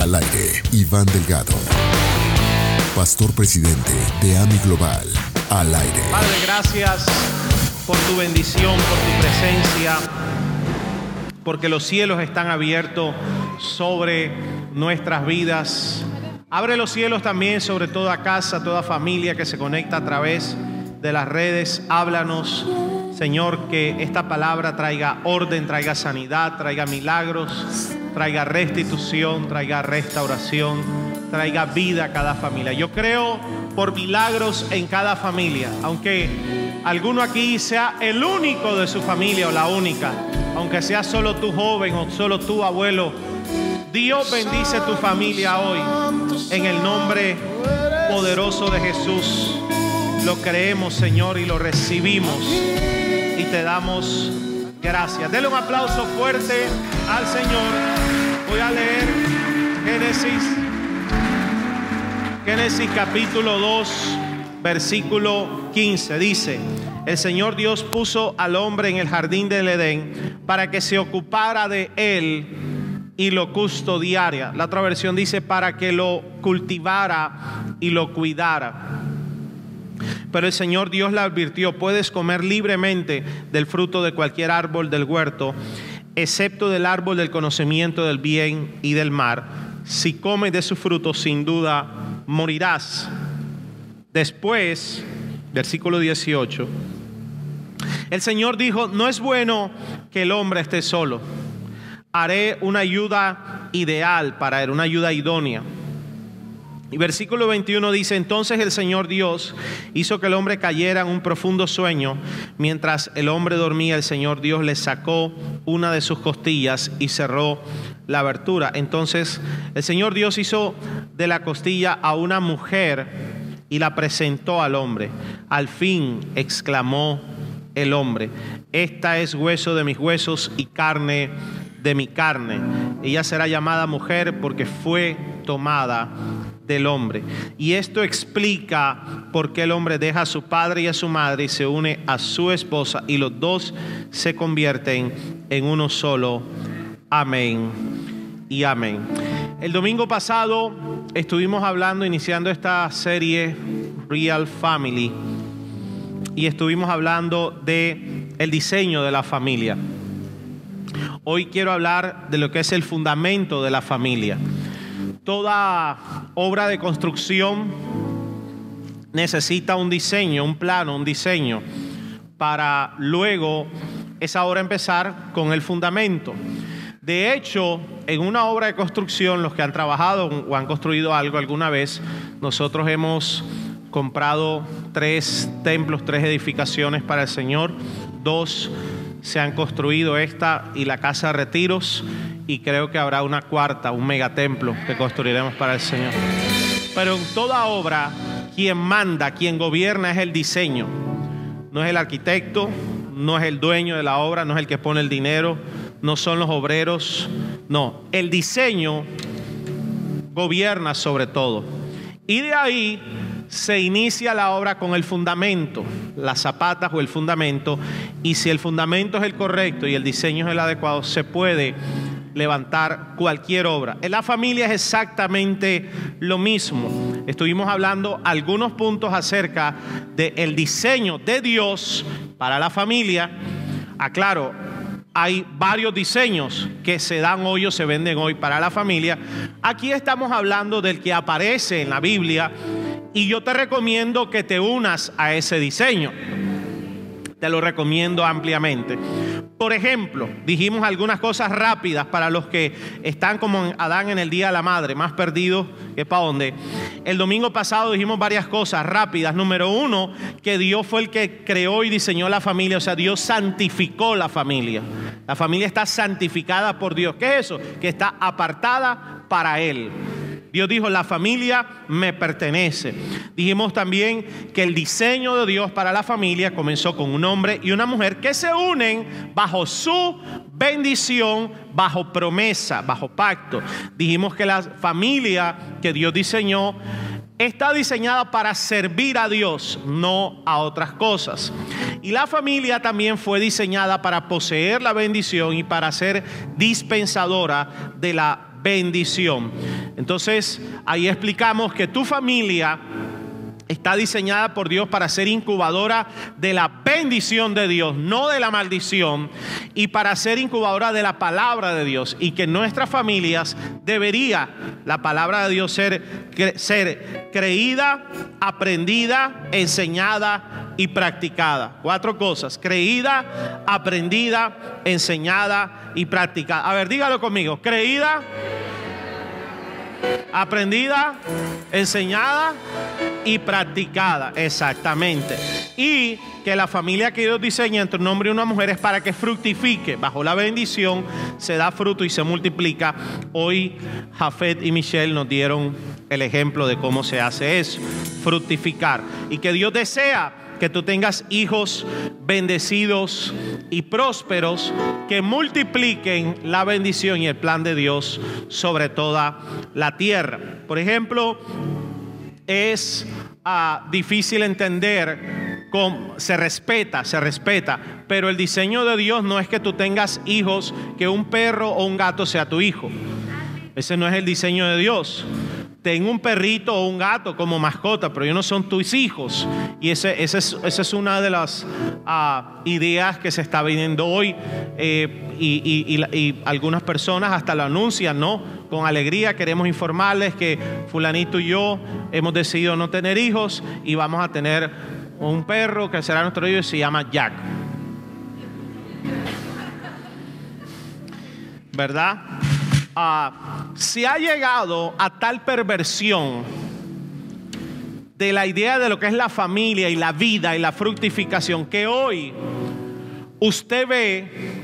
Al aire, Iván Delgado, pastor presidente de AMI Global. Al aire. Padre, gracias por tu bendición, por tu presencia, porque los cielos están abiertos sobre nuestras vidas. Abre los cielos también sobre toda casa, toda familia que se conecta a través de las redes. Háblanos, Señor, que esta palabra traiga orden, traiga sanidad, traiga milagros, traiga restitución, traiga restauración, traiga vida a cada familia. Yo creo por milagros en cada familia, aunque alguno aquí sea el único de su familia o la única, aunque sea solo tu joven o solo tu abuelo Dios bendice tu familia hoy en el nombre poderoso de Jesús. Lo creemos, Señor, y lo recibimos y te damos gracias. Dele un aplauso fuerte al Señor. Voy a leer Génesis, Génesis capítulo 2, versículo 15. Dice, el Señor Dios puso al hombre en el jardín del Edén para que se ocupara de él y lo custodiara. La otra versión dice para que lo cultivara y lo cuidara. Pero el Señor Dios le advirtió, puedes comer libremente del fruto de cualquier árbol del huerto, excepto del árbol del conocimiento del bien y del mar. Si comes de su fruto, sin duda morirás. Después, versículo 18, el Señor dijo, no es bueno que el hombre esté solo haré una ayuda ideal para él, una ayuda idónea. Y versículo 21 dice, entonces el Señor Dios hizo que el hombre cayera en un profundo sueño. Mientras el hombre dormía, el Señor Dios le sacó una de sus costillas y cerró la abertura. Entonces el Señor Dios hizo de la costilla a una mujer y la presentó al hombre. Al fin exclamó el hombre, esta es hueso de mis huesos y carne de mi carne. Ella será llamada mujer porque fue tomada del hombre. Y esto explica por qué el hombre deja a su padre y a su madre y se une a su esposa y los dos se convierten en uno solo. Amén y amén. El domingo pasado estuvimos hablando, iniciando esta serie Real Family y estuvimos hablando de el diseño de la familia. Hoy quiero hablar de lo que es el fundamento de la familia. Toda obra de construcción necesita un diseño, un plano, un diseño, para luego esa obra empezar con el fundamento. De hecho, en una obra de construcción, los que han trabajado o han construido algo alguna vez, nosotros hemos comprado tres templos, tres edificaciones para el Señor, dos se han construido esta y la casa de retiros y creo que habrá una cuarta, un megatemplo que construiremos para el Señor. Pero en toda obra, quien manda, quien gobierna es el diseño. No es el arquitecto, no es el dueño de la obra, no es el que pone el dinero, no son los obreros, no, el diseño gobierna sobre todo. Y de ahí se inicia la obra con el fundamento, las zapatas o el fundamento, y si el fundamento es el correcto y el diseño es el adecuado, se puede levantar cualquier obra. En la familia es exactamente lo mismo. Estuvimos hablando algunos puntos acerca del diseño de Dios para la familia. Aclaro, hay varios diseños que se dan hoy o se venden hoy para la familia. Aquí estamos hablando del que aparece en la Biblia y yo te recomiendo que te unas a ese diseño. Te lo recomiendo ampliamente. Por ejemplo, dijimos algunas cosas rápidas para los que están como Adán en el Día de la Madre, más perdidos que para dónde. El domingo pasado dijimos varias cosas rápidas. Número uno, que Dios fue el que creó y diseñó la familia, o sea, Dios santificó la familia. La familia está santificada por Dios. ¿Qué es eso? Que está apartada para Él. Dios dijo, la familia me pertenece. Dijimos también que el diseño de Dios para la familia comenzó con un hombre y una mujer que se unen bajo su bendición, bajo promesa, bajo pacto. Dijimos que la familia que Dios diseñó está diseñada para servir a Dios, no a otras cosas. Y la familia también fue diseñada para poseer la bendición y para ser dispensadora de la bendición. Entonces, ahí explicamos que tu familia está diseñada por Dios para ser incubadora de la bendición de Dios, no de la maldición, y para ser incubadora de la palabra de Dios. Y que en nuestras familias debería la palabra de Dios ser, ser creída, aprendida, enseñada y practicada. Cuatro cosas, creída, aprendida, enseñada y practicada. A ver, dígalo conmigo, creída aprendida, enseñada y practicada. Exactamente. Y que la familia que Dios diseña entre un hombre y una mujer es para que fructifique. Bajo la bendición se da fruto y se multiplica. Hoy Jafet y Michelle nos dieron el ejemplo de cómo se hace eso, fructificar. Y que Dios desea que tú tengas hijos bendecidos y prósperos que multipliquen la bendición y el plan de Dios sobre toda la tierra. Por ejemplo, es ah, difícil entender cómo se respeta, se respeta, pero el diseño de Dios no es que tú tengas hijos, que un perro o un gato sea tu hijo. Ese no es el diseño de Dios tengo un perrito o un gato como mascota, pero ellos no son tus hijos. Y ese, esa es, una de las ah, ideas que se está viendo hoy. Eh, y, algunas personas hasta lo anuncian, ¿no? Con alegría queremos informarles que fulanito y yo hemos decidido no tener hijos y vamos a tener un perro que será nuestro hijo y se llama Jack. ¿Verdad? Se ha llegado a tal perversión de la idea de lo que es la familia y la vida y la fructificación que hoy usted ve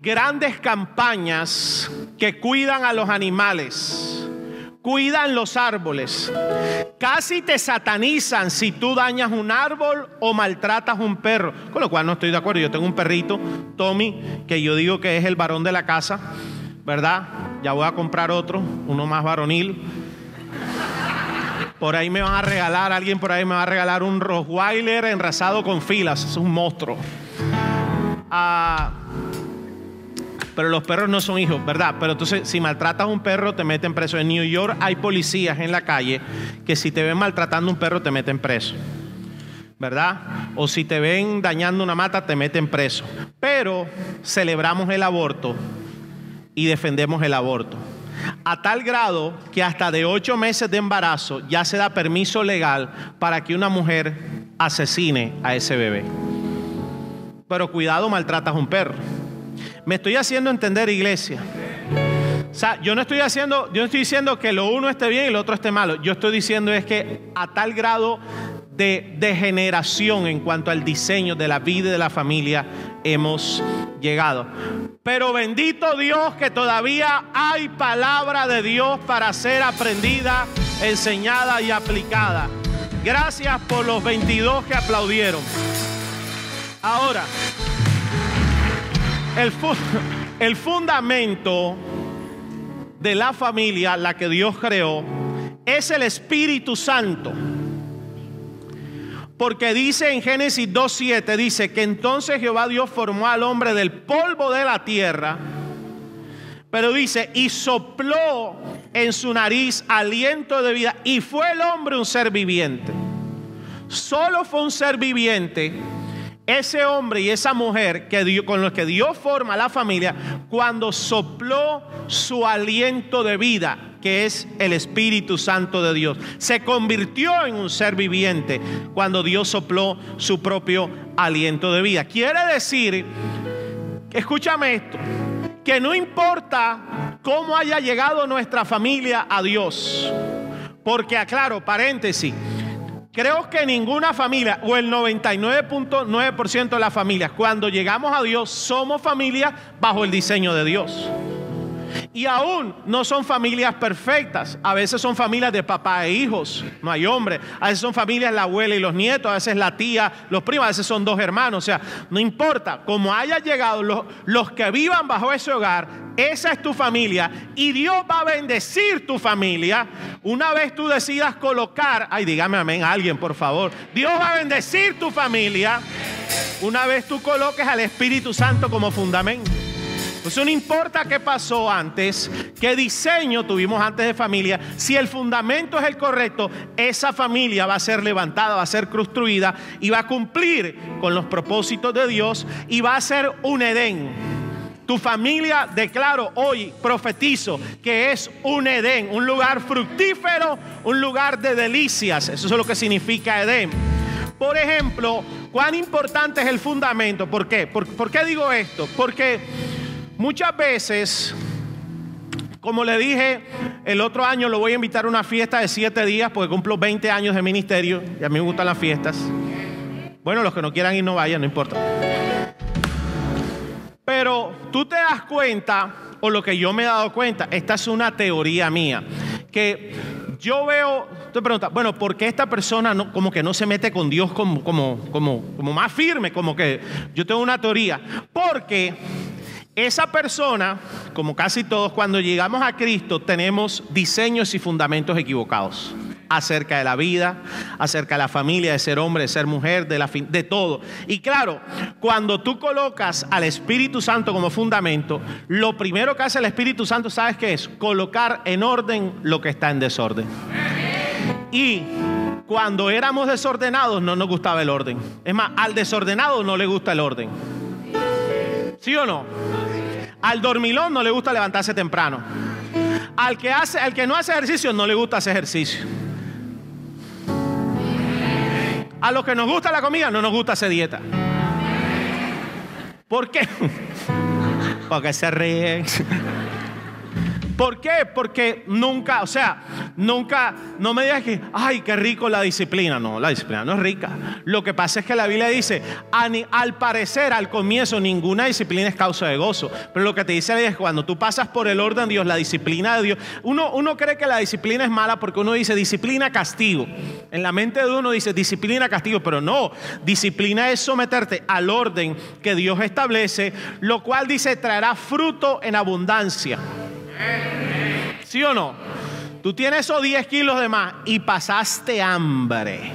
grandes campañas que cuidan a los animales, cuidan los árboles. Casi te satanizan si tú dañas un árbol o maltratas un perro. Con lo cual no estoy de acuerdo. Yo tengo un perrito, Tommy, que yo digo que es el varón de la casa. ¿Verdad? Ya voy a comprar otro, uno más varonil. Por ahí me van a regalar, alguien por ahí me va a regalar un Rottweiler enrasado con filas, es un monstruo. Ah, pero los perros no son hijos, ¿verdad? Pero entonces, si maltratas a un perro, te meten preso. En New York hay policías en la calle que si te ven maltratando a un perro, te meten preso. ¿Verdad? O si te ven dañando una mata, te meten preso. Pero celebramos el aborto y defendemos el aborto. A tal grado que hasta de ocho meses de embarazo ya se da permiso legal para que una mujer asesine a ese bebé. Pero cuidado, maltratas a un perro. Me estoy haciendo entender, iglesia. O sea, yo no estoy haciendo, yo no estoy diciendo que lo uno esté bien y lo otro esté malo. Yo estoy diciendo es que a tal grado de degeneración en cuanto al diseño de la vida y de la familia hemos llegado. Pero bendito Dios que todavía hay palabra de Dios para ser aprendida, enseñada y aplicada. Gracias por los 22 que aplaudieron. Ahora, el, el fundamento de la familia, la que Dios creó, es el Espíritu Santo. Porque dice en Génesis 2.7, dice que entonces Jehová Dios formó al hombre del polvo de la tierra, pero dice, y sopló en su nariz aliento de vida, y fue el hombre un ser viviente. Solo fue un ser viviente ese hombre y esa mujer que con los que Dios forma la familia cuando sopló su aliento de vida, que es el Espíritu Santo de Dios. Se convirtió en un ser viviente cuando Dios sopló su propio aliento de vida. Quiere decir, escúchame esto, que no importa cómo haya llegado nuestra familia a Dios, porque aclaro, paréntesis, Creo que ninguna familia, o el 99.9% de las familias, cuando llegamos a Dios, somos familias bajo el diseño de Dios. Y aún no son familias perfectas. A veces son familias de papá e hijos, no hay hombre. A veces son familias la abuela y los nietos, a veces la tía, los primos, a veces son dos hermanos. O sea, no importa, como haya llegado, los, los que vivan bajo ese hogar, esa es tu familia. Y Dios va a bendecir tu familia. Una vez tú decidas colocar, ay, dígame amén a alguien, por favor. Dios va a bendecir tu familia. Una vez tú coloques al Espíritu Santo como fundamento. Pues no importa qué pasó antes, qué diseño tuvimos antes de familia, si el fundamento es el correcto, esa familia va a ser levantada, va a ser construida y va a cumplir con los propósitos de Dios y va a ser un Edén. Tu familia, declaro hoy, profetizo, que es un Edén, un lugar fructífero, un lugar de delicias. Eso es lo que significa Edén. Por ejemplo, cuán importante es el fundamento. ¿Por qué? ¿Por, qué digo esto? Porque muchas veces, como le dije, el otro año lo voy a invitar a una fiesta de siete días porque cumplo 20 años de ministerio y a mí me gustan las fiestas. Bueno, los que no quieran ir no vayan, no importa. Pero tú te das cuenta, o lo que yo me he dado cuenta, esta es una teoría mía, que yo veo, te preguntas, bueno, ¿por qué esta persona no, como que no se mete con Dios como, como, como, como más firme? Como que yo tengo una teoría. Porque esa persona, como casi todos, cuando llegamos a Cristo, tenemos diseños y fundamentos equivocados acerca de la vida, acerca de la familia, de ser hombre, de ser mujer, de, todo. Y claro, cuando tú colocas al Espíritu Santo como fundamento, lo primero que hace el Espíritu Santo, ¿sabes qué es? Colocar en orden lo que está en desorden. Y cuando éramos desordenados no nos gustaba el orden. Es más, al desordenado no le gusta el orden. ¿Sí o no? Al dormilón no le gusta levantarse temprano. Al que, hace, al que no hace ejercicio no le gusta hacer ejercicio. A los que nos gusta la comida no nos gusta hacer dieta. ¿Por qué? Porque se ríen. ¿Por qué? Porque nunca, o sea, nunca, no me digas que, ay, qué rico la disciplina. No, la disciplina no es rica. Lo que pasa es que la Biblia dice, al parecer, al comienzo, ninguna disciplina es causa de gozo. Pero lo que te dice es cuando tú pasas por el orden de Dios, la disciplina de Dios, uno, uno cree que la disciplina es mala porque uno dice disciplina, castigo. En la mente de uno dice disciplina, castigo, pero no, disciplina es someterte al orden que Dios establece, lo cual dice traerá fruto en abundancia. ¿Sí o no? Tú tienes esos 10 kilos de más y pasaste hambre.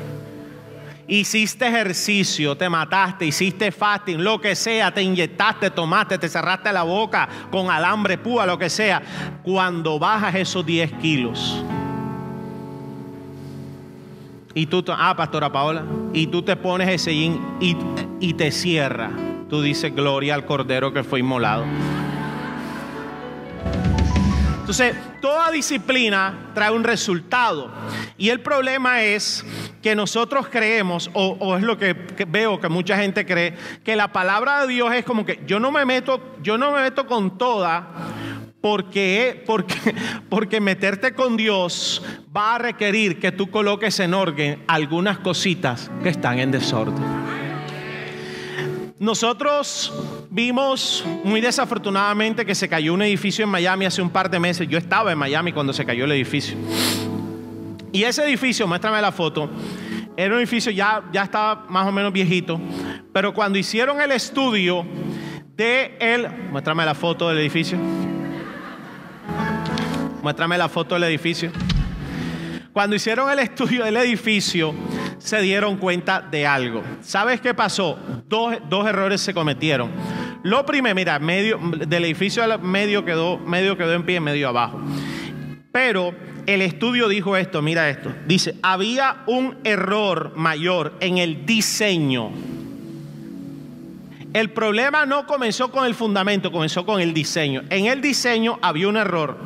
Hiciste ejercicio, te mataste, hiciste fasting, lo que sea, te inyectaste, tomaste, te cerraste la boca con alambre púa, lo que sea. Cuando bajas esos 10 kilos, y tú, ah, Paola, y tú te pones ese y, y te cierra. Tú dices, gloria al cordero que fue inmolado. Entonces, toda disciplina trae un resultado. Y el problema es que nosotros creemos, o, es lo que, veo que mucha gente cree, que la palabra de Dios es como que yo no me meto, yo no me meto con toda. Porque, porque, porque meterte con Dios va a requerir que tú coloques en orden algunas cositas que están en desorden. Nosotros vimos muy desafortunadamente que se cayó un edificio en Miami hace un par de meses. Yo estaba en Miami cuando se cayó el edificio. Y ese edificio, muéstrame la foto, era un edificio ya, ya estaba más o menos viejito, pero cuando hicieron el estudio de él, muéstrame la foto del edificio. Muéstrame la foto del edificio. Cuando hicieron el estudio del edificio, se dieron cuenta de algo. ¿Sabes qué pasó? Dos, errores se cometieron. Lo primero, mira, medio, del edificio medio quedó, medio quedó en pie, medio abajo. Pero el estudio dijo esto, mira esto. Dice, había un error mayor en el diseño. El problema no comenzó con el fundamento, comenzó con el diseño. En el diseño había un error.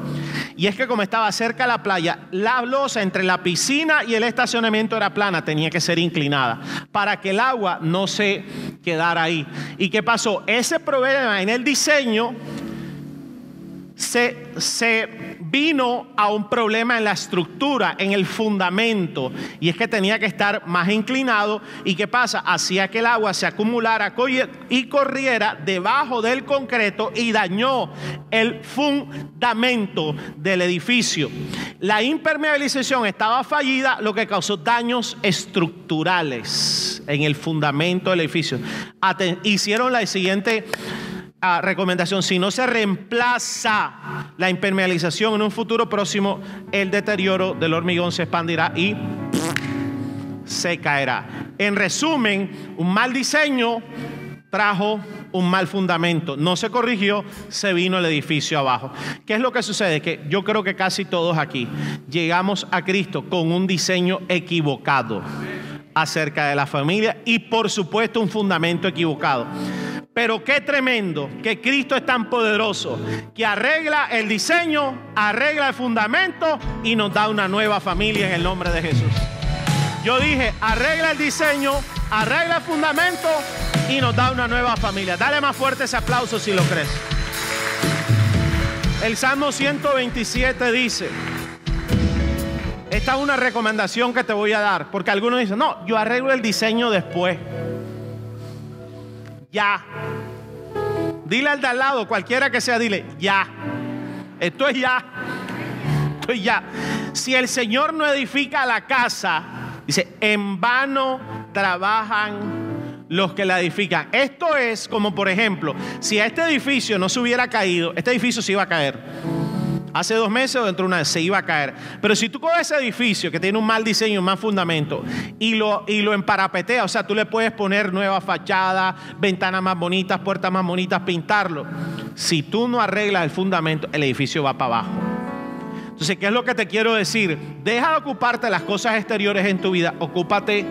Y es que como estaba cerca de la playa, la losa entre la piscina y el estacionamiento era plana, tenía que ser inclinada para que el agua no se quedara ahí. ¿Y qué pasó? Ese problema en el diseño se, se, vino a un problema en la estructura, en el fundamento, y es que tenía que estar más inclinado. ¿Y qué pasa? Hacía que el agua se acumulara y corriera debajo del concreto y dañó el fundamento del edificio. La impermeabilización estaba fallida, lo que causó daños estructurales en el fundamento del edificio. hicieron la siguiente recomendación, si no se reemplaza la impermeabilización en un futuro próximo, el deterioro del hormigón se expandirá y se caerá. En resumen, un mal diseño trajo un mal fundamento, no se corrigió, se vino el edificio abajo. ¿Qué es lo que sucede? Que yo creo que casi todos aquí llegamos a Cristo con un diseño equivocado acerca de la familia y por supuesto un fundamento equivocado. Pero qué tremendo que Cristo es tan poderoso que arregla el diseño, arregla el fundamento y nos da una nueva familia en el nombre de Jesús. Yo dije, arregla el diseño, arregla el fundamento y nos da una nueva familia. Dale más fuerte ese aplauso si lo crees. El Salmo 127 dice, esta es una recomendación que te voy a dar, porque algunos dicen, no, yo arreglo el diseño después. Ya. Dile al de al lado, cualquiera que sea, dile, ya. Esto es ya. Esto es ya. Si el Señor no edifica la casa, dice, en vano trabajan los que la edifican. Esto es como, por ejemplo, si este edificio no se hubiera caído, este edificio se iba a caer hace dos meses o dentro de una vez se iba a caer. Pero si tú coges ese edificio que tiene un mal diseño, un mal fundamento, y lo, y lo emparapeteas, o sea, tú le puedes poner nueva fachada, ventanas más bonitas, puertas más bonitas, pintarlo. Si tú no arreglas el fundamento, el edificio va para abajo. Entonces, ¿qué es lo que te quiero decir? Deja de ocuparte de las cosas exteriores en tu vida, ocúpate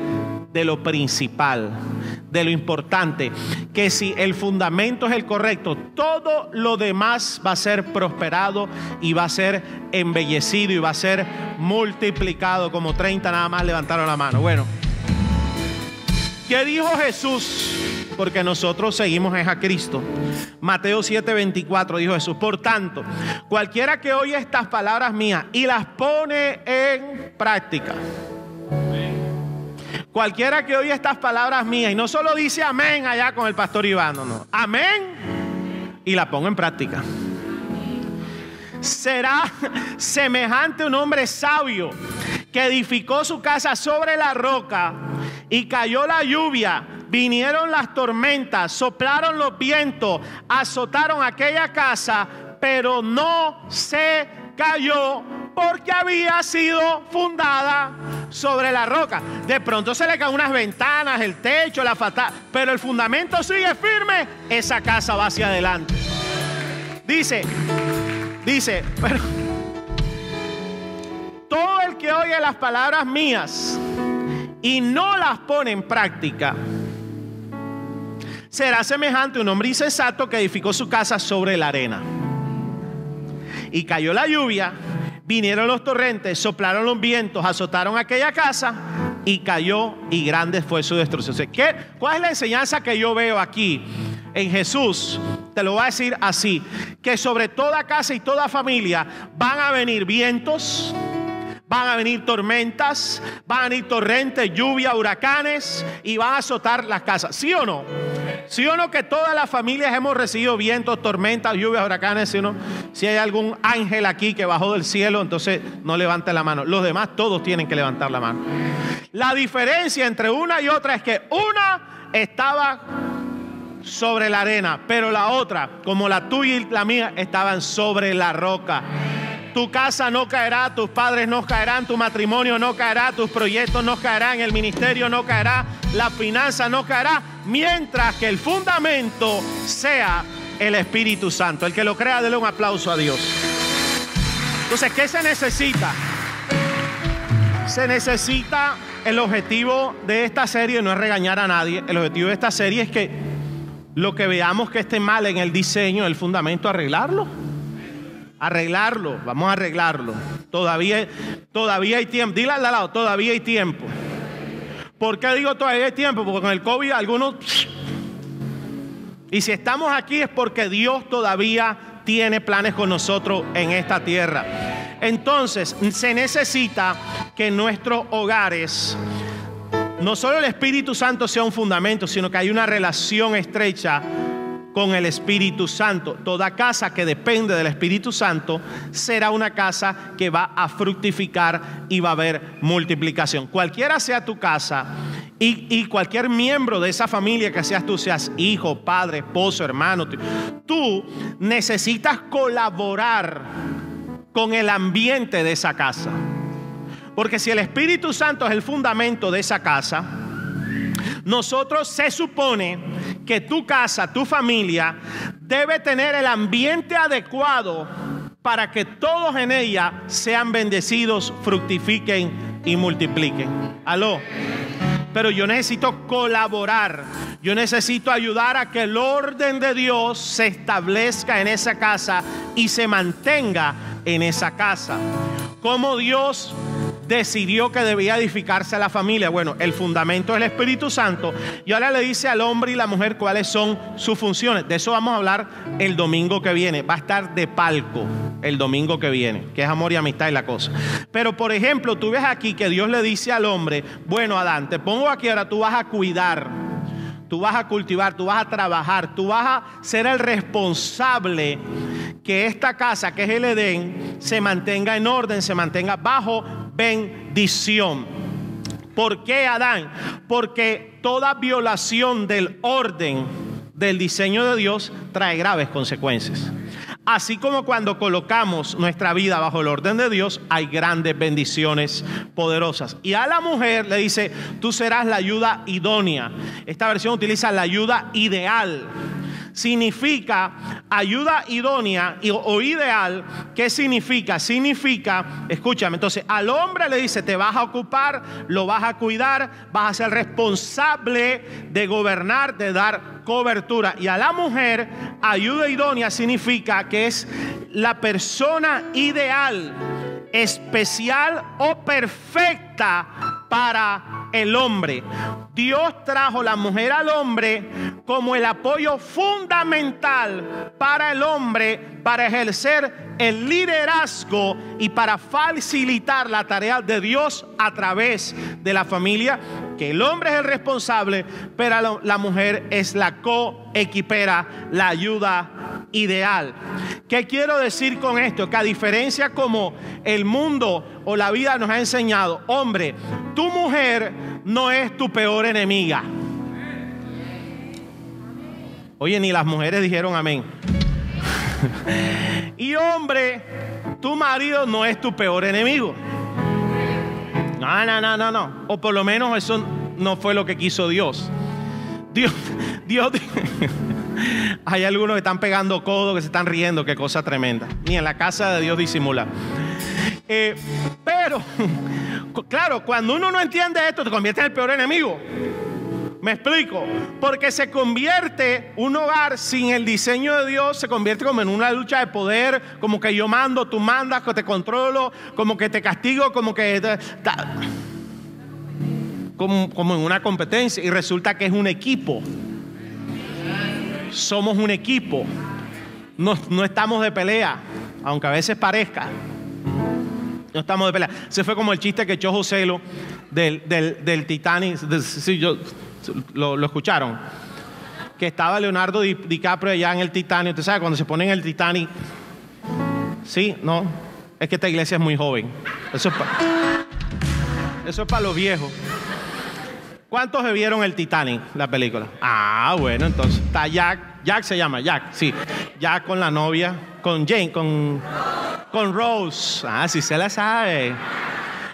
de lo principal, de lo importante, que si el fundamento es el correcto, todo lo demás va a ser prosperado y va a ser embellecido y va a ser multiplicado, como 30 nada más levantaron la mano. Bueno, ¿qué dijo Jesús? Porque nosotros seguimos a Cristo. Mateo 7:24 dijo Jesús, por tanto, cualquiera que oye estas palabras mías y las pone en práctica, Cualquiera que oye estas palabras mías y no solo dice amén allá con el pastor Iván, no, no. Amén y la pongo en práctica. Será semejante un hombre sabio que edificó su casa sobre la roca y cayó la lluvia, vinieron las tormentas, soplaron los vientos, azotaron aquella casa, pero no se cayó porque había sido fundada sobre la roca. De pronto se le caen unas ventanas, el techo, la fatal, pero el fundamento sigue firme, esa casa va hacia adelante. Dice, dice, pero todo el que oye las palabras mías y no las pone en práctica, será semejante a un hombre insensato que edificó su casa sobre la arena. Y cayó la lluvia Vinieron los torrentes, soplaron los vientos, azotaron aquella casa y cayó y grande fue su destrucción. ¿Qué, ¿Cuál es la enseñanza que yo veo aquí en Jesús? Te lo voy a decir así, que sobre toda casa y toda familia van a venir vientos, van a venir tormentas, van a venir torrentes, lluvia, huracanes y van a azotar las casas. ¿Sí o no? ¿Sí o no que todas las familias hemos recibido vientos, tormentas, lluvias, huracanes? ¿sí o no? Si hay algún ángel aquí que bajó del cielo, entonces no levante la mano. Los demás todos tienen que levantar la mano. La diferencia entre una y otra es que una estaba sobre la arena, pero la otra, como la tuya y la mía, estaban sobre la roca. Tu casa no caerá, tus padres no caerán, tu matrimonio no caerá, tus proyectos no caerán, el ministerio no caerá, la finanza no caerá, mientras que el fundamento sea el Espíritu Santo. El que lo crea, dele un aplauso a Dios. Entonces, ¿qué se necesita? Se necesita el objetivo de esta serie, no es regañar a nadie, el objetivo de esta serie es que lo que veamos que esté mal en el diseño, el fundamento, arreglarlo arreglarlo, vamos a arreglarlo. Todavía, todavía hay tiempo. Dile al lado, todavía hay tiempo. ¿Por qué digo todavía hay tiempo? Porque con el COVID algunos... Y si estamos aquí es porque Dios todavía tiene planes con nosotros en esta tierra. Entonces, se necesita que en nuestros hogares no solo el Espíritu Santo sea un fundamento, sino que hay una relación estrecha con el Espíritu Santo. Toda casa que depende del Espíritu Santo será una casa que va a fructificar y va a haber multiplicación. Cualquiera sea tu casa y, cualquier miembro de esa familia que seas tú, seas hijo, padre, esposo, hermano, tú necesitas colaborar con el ambiente de esa casa. Porque si el Espíritu Santo es el fundamento de esa casa, nosotros se supone que tu casa, tu familia, debe tener el ambiente adecuado para que todos en ella sean bendecidos, fructifiquen y multipliquen. Aló. Pero yo necesito colaborar. Yo necesito ayudar a que el orden de Dios se establezca en esa casa y se mantenga en esa casa. Como Dios decidió que debía edificarse a la familia. Bueno, el fundamento es el Espíritu Santo. Y ahora le dice al hombre y la mujer cuáles son sus funciones. De eso vamos a hablar el domingo que viene. Va a estar de palco el domingo que viene, que es amor y amistad y la cosa. Pero por ejemplo, tú ves aquí que Dios le dice al hombre, bueno Adán, te pongo aquí ahora, tú vas a cuidar tú vas a cultivar, tú vas a trabajar, tú vas a ser el responsable que esta casa, que es el Edén, se mantenga en orden, se mantenga bajo bendición. ¿Por qué Adán? Porque toda violación del orden del diseño de Dios trae graves consecuencias. Así como cuando colocamos nuestra vida bajo el orden de Dios, hay grandes bendiciones poderosas. Y a la mujer le dice, tú serás la ayuda idónea. Esta versión utiliza la ayuda ideal significa ayuda idónea o ideal. ¿Qué significa? Significa, escúchame, entonces al hombre le dice, te vas a ocupar, lo vas a cuidar, vas a ser responsable de gobernar, de dar cobertura. Y a la mujer, ayuda idónea significa que es la persona ideal, especial o perfecta para el hombre. Dios trajo la mujer al hombre como el apoyo fundamental para el hombre para ejercer el liderazgo y para facilitar la tarea de Dios a través de la familia, que el hombre es el responsable, pero la mujer es la coequipera, la ayuda ideal. ¿Qué quiero decir con esto? Que a diferencia como el mundo o la vida nos ha enseñado, hombre, tu mujer no es tu peor enemiga. Oye, ni las mujeres dijeron amén. y hombre, tu marido no es tu peor enemigo. No, no, no, no, no. O por lo menos eso no fue lo que quiso Dios. Dios, Dios. Hay algunos que están pegando codo, que se están riendo, qué cosa tremenda. Ni en la casa de Dios disimula. Eh, pero, claro, cuando uno no entiende esto, te convierte en el peor enemigo. Me explico, porque se convierte un hogar sin el diseño de Dios, se convierte como en una lucha de poder, como que yo mando, tú mandas, que te controlo, como que te castigo, como que... Como, como en una competencia y resulta que es un equipo. Somos un equipo. No, no estamos de pelea, aunque a veces parezca. No estamos de pelea. Se fue como el chiste que echó José del, del, del Titanic. sí, yo, lo, escucharon. Que estaba Leonardo DiCaprio allá en el Titanic. Usted sabe, cuando se pone en el Titanic. Sí, no. Es que esta iglesia es muy joven. Eso es para eso es los viejos. ¿Cuántos vieron el Titanic, la película? Ah, bueno, entonces está Jack. Jack se llama, Jack, sí. Jack con la novia, con Jane, con, con Rose. Ah, sí se la sabe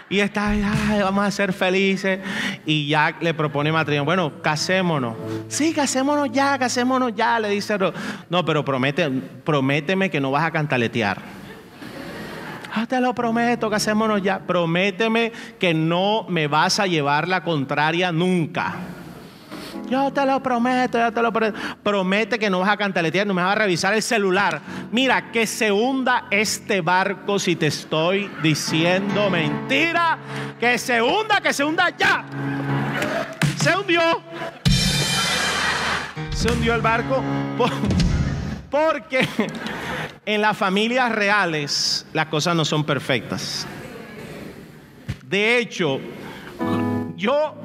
y está, vamos a ser felices. Y Jack le propone matrimonio. Bueno, casémonos. Sí, casémonos ya, casémonos ya, le dice. No, pero promete, prométeme que no vas a cantaletear. Ah, te lo prometo, casémonos ya. Prométeme que no me vas a llevar la contraria nunca. Yo te lo prometo, yo te lo prometo. Promete que no vas a cantaletear, no me vas a revisar el celular. Mira, que se hunda este barco si te estoy diciendo mentira. Que se hunda, que se hunda ya. Se hundió. Se hundió el barco. Porque en las familias reales las cosas no son perfectas. De hecho, yo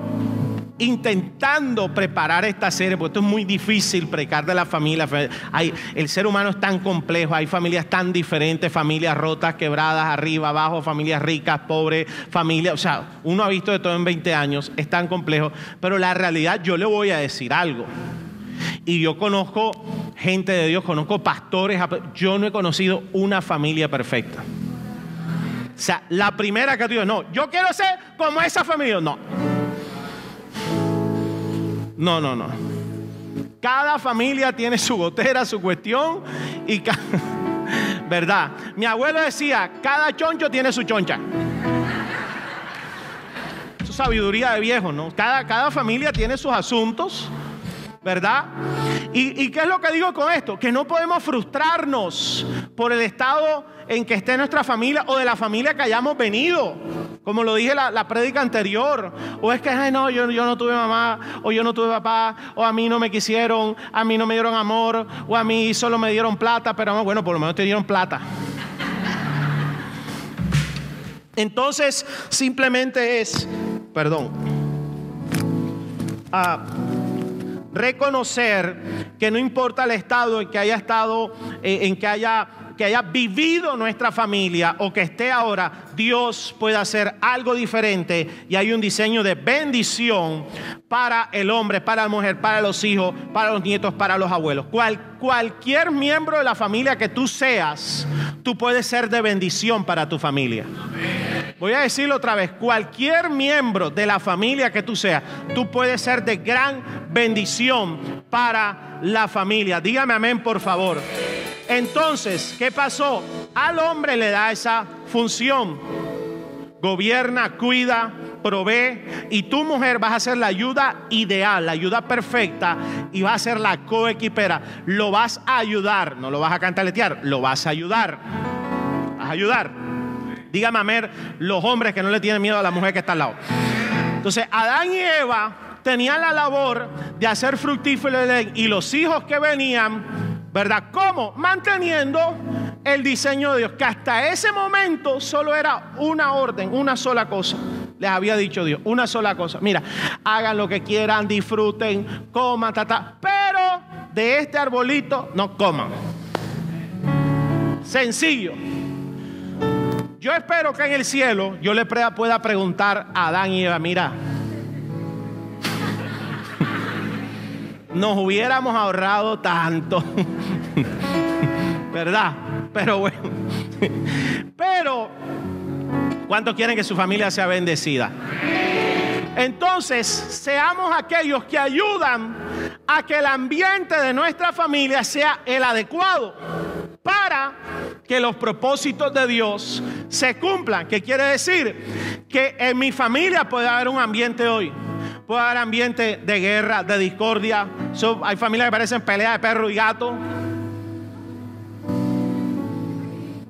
intentando preparar esta serie, porque esto es muy difícil precar de la familia. Hay, el ser humano es tan complejo, hay familias tan diferentes, familias rotas, quebradas, arriba, abajo, familias ricas, pobres, familias, o sea, uno ha visto de todo en 20 años, es tan complejo, pero la realidad yo le voy a decir algo. Y yo conozco gente de Dios, conozco pastores, yo no he conocido una familia perfecta. O sea, la primera que digo, no, yo quiero ser como esa familia, no. No, no, no. Cada familia tiene su gotera, su cuestión y ¿verdad? Mi abuelo decía, cada choncho tiene su choncha. Su sabiduría de viejo, ¿no? Cada, cada familia tiene sus asuntos, ¿verdad? ¿Y, ¿Y qué es lo que digo con esto? Que no podemos frustrarnos por el estado en que esté nuestra familia o de la familia que hayamos venido. Como lo dije la, la prédica anterior. O es que, ay, no, yo, yo no tuve mamá, o yo no tuve papá, o a mí no me quisieron, a mí no me dieron amor, o a mí solo me dieron plata, pero bueno, por lo menos te dieron plata. Entonces, simplemente es, perdón, a reconocer que no importa el estado en que haya estado, eh, en que haya que haya vivido nuestra familia o que esté ahora, Dios puede hacer algo diferente y hay un diseño de bendición para el hombre, para la mujer, para los hijos, para los nietos, para los abuelos. Cual, cualquier miembro de la familia que tú seas, tú puedes ser de bendición para tu familia. Voy a decirlo otra vez, cualquier miembro de la familia que tú seas, tú puedes ser de gran bendición para la familia. Dígame amén, por favor. Entonces, ¿qué pasó? Al hombre le da esa función. Gobierna, cuida, provee y tu mujer vas a ser la ayuda ideal, la ayuda perfecta y va a ser la coequipera. Lo vas a ayudar, no lo vas a cantaletear, lo vas a ayudar. Vas a ayudar. Dígame a los hombres que no le tienen miedo a la mujer que está al lado. Entonces, Adán y Eva tenían la labor de hacer fructífero y los hijos que venían ¿Verdad? ¿Cómo? Manteniendo el diseño de Dios, que hasta ese momento solo era una orden, una sola cosa. Les había dicho Dios, una sola cosa. Mira, hagan lo que quieran, disfruten, coman, ta, pero de este arbolito no coman. Sencillo. Yo espero que en el cielo yo le pueda preguntar a Adán y Eva, mira, nos hubiéramos ahorrado tanto. ¿Verdad? Pero bueno. Pero, ¿cuántos quieren que su familia sea bendecida? Entonces, seamos aquellos que ayudan a que el ambiente de nuestra familia sea el adecuado para que los propósitos de Dios se cumplan. ¿Qué quiere decir? Que en mi familia puede haber un ambiente hoy puede haber ambiente de guerra, de discordia. hay familias que parecen peleas de perro y gato.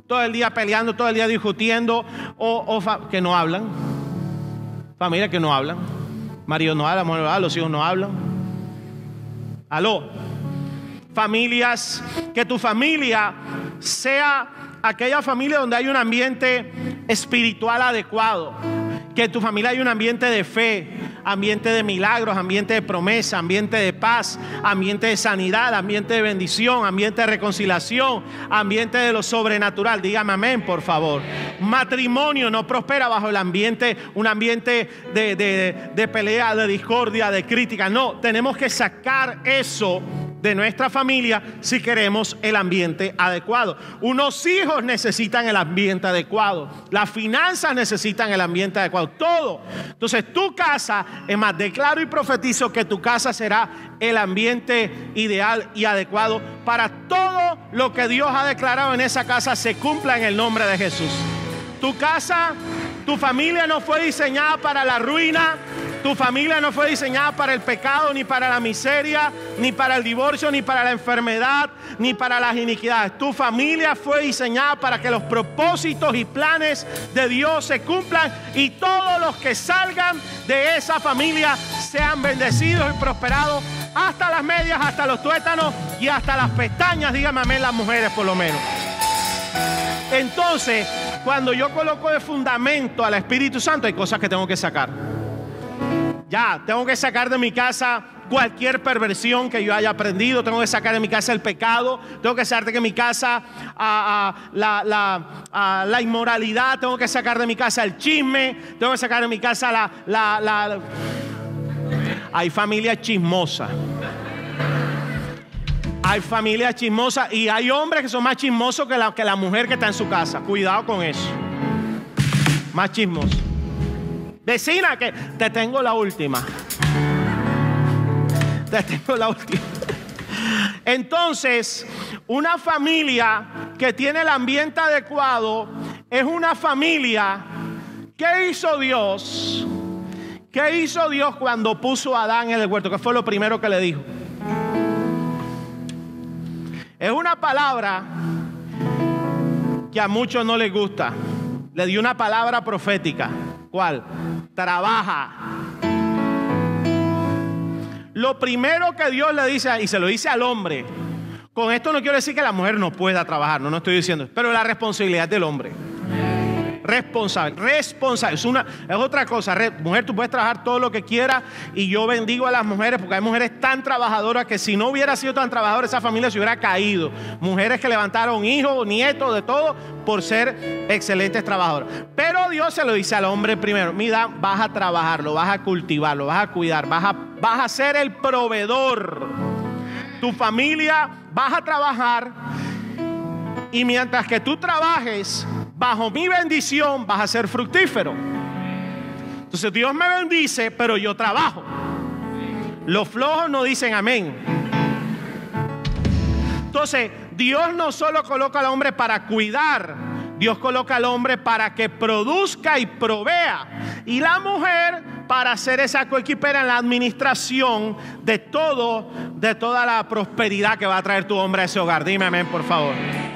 Todo el día peleando, todo el día discutiendo, o, que no hablan. Familias que no hablan. Marido no habla, mujer no habla, los hijos no hablan. Aló. Familias, que tu familia sea aquella familia donde hay un ambiente espiritual adecuado. Que en tu familia hay un ambiente de fe, ambiente de milagros, ambiente de promesa, ambiente de paz, ambiente de sanidad, ambiente de bendición, ambiente de reconciliación, ambiente de lo sobrenatural. Dígame amén, por favor. Matrimonio no prospera bajo el ambiente, un ambiente de, de pelea, de discordia, de crítica. No, tenemos que sacar eso de nuestra familia si queremos el ambiente adecuado. Unos hijos necesitan el ambiente adecuado. Las finanzas necesitan el ambiente adecuado. Todo. Entonces tu casa, es más, declaro y profetizo que tu casa será el ambiente ideal y adecuado para todo lo que Dios ha declarado en esa casa se cumpla en el nombre de Jesús. Tu casa, tu familia no fue diseñada para la ruina, tu familia no fue diseñada para el pecado, ni para la miseria, ni para el divorcio, ni para la enfermedad, ni para las iniquidades. Tu familia fue diseñada para que los propósitos y planes de Dios se cumplan y todos los que salgan de esa familia sean bendecidos y prosperados hasta las medias, hasta los tuétanos y hasta las pestañas, dígame amén las mujeres por lo menos. Entonces, cuando yo coloco de fundamento al Espíritu Santo, hay cosas que tengo que sacar. Ya, tengo que sacar de mi casa cualquier perversión que yo haya aprendido, tengo que sacar de mi casa el pecado, tengo que sacar de mi casa la, inmoralidad, tengo que sacar de mi casa el chisme, tengo que sacar de mi casa la... la hay familias chismosas. Hay familias chismosas y hay hombres que son más chismosos que la, que la mujer que está en su casa. Cuidado con eso. Más chismosos. Vecina, que te tengo la última. Te tengo la última. Entonces, una familia que tiene el ambiente adecuado es una familia ¿Qué hizo Dios? ¿Qué hizo Dios cuando puso a Adán en el huerto? ¿Qué fue lo primero que le dijo? Es una palabra que a muchos no les gusta. Le dio una palabra profética. ¿Cuál? Trabaja. Lo primero que Dios le dice, y se lo dice al hombre, con esto no quiero decir que la mujer no pueda trabajar, no, no estoy diciendo, pero la responsabilidad del hombre responsable. Responsable. Es, una, es otra cosa. mujer, tú puedes trabajar todo lo que quieras y yo bendigo a las mujeres porque hay mujeres tan trabajadoras que si no hubiera sido tan trabajadora esa familia se hubiera caído. Mujeres que levantaron hijos, nietos, de todo por ser excelentes trabajadoras. Pero Dios se lo dice al hombre primero. Mira, vas a trabajarlo, vas a cultivarlo, vas a cuidar, vas a, vas a ser el proveedor. Tu familia vas a trabajar y mientras que tú trabajes, bajo mi bendición vas a ser fructífero. Entonces Dios me bendice, pero yo trabajo. Los flojos no dicen amén. Entonces, Dios no solo coloca al hombre para cuidar, Dios coloca al hombre para que produzca y provea. Y la mujer para ser esa coequipera en la administración de todo, de toda la prosperidad que va a traer tu hombre a ese hogar. Dime amén, por favor.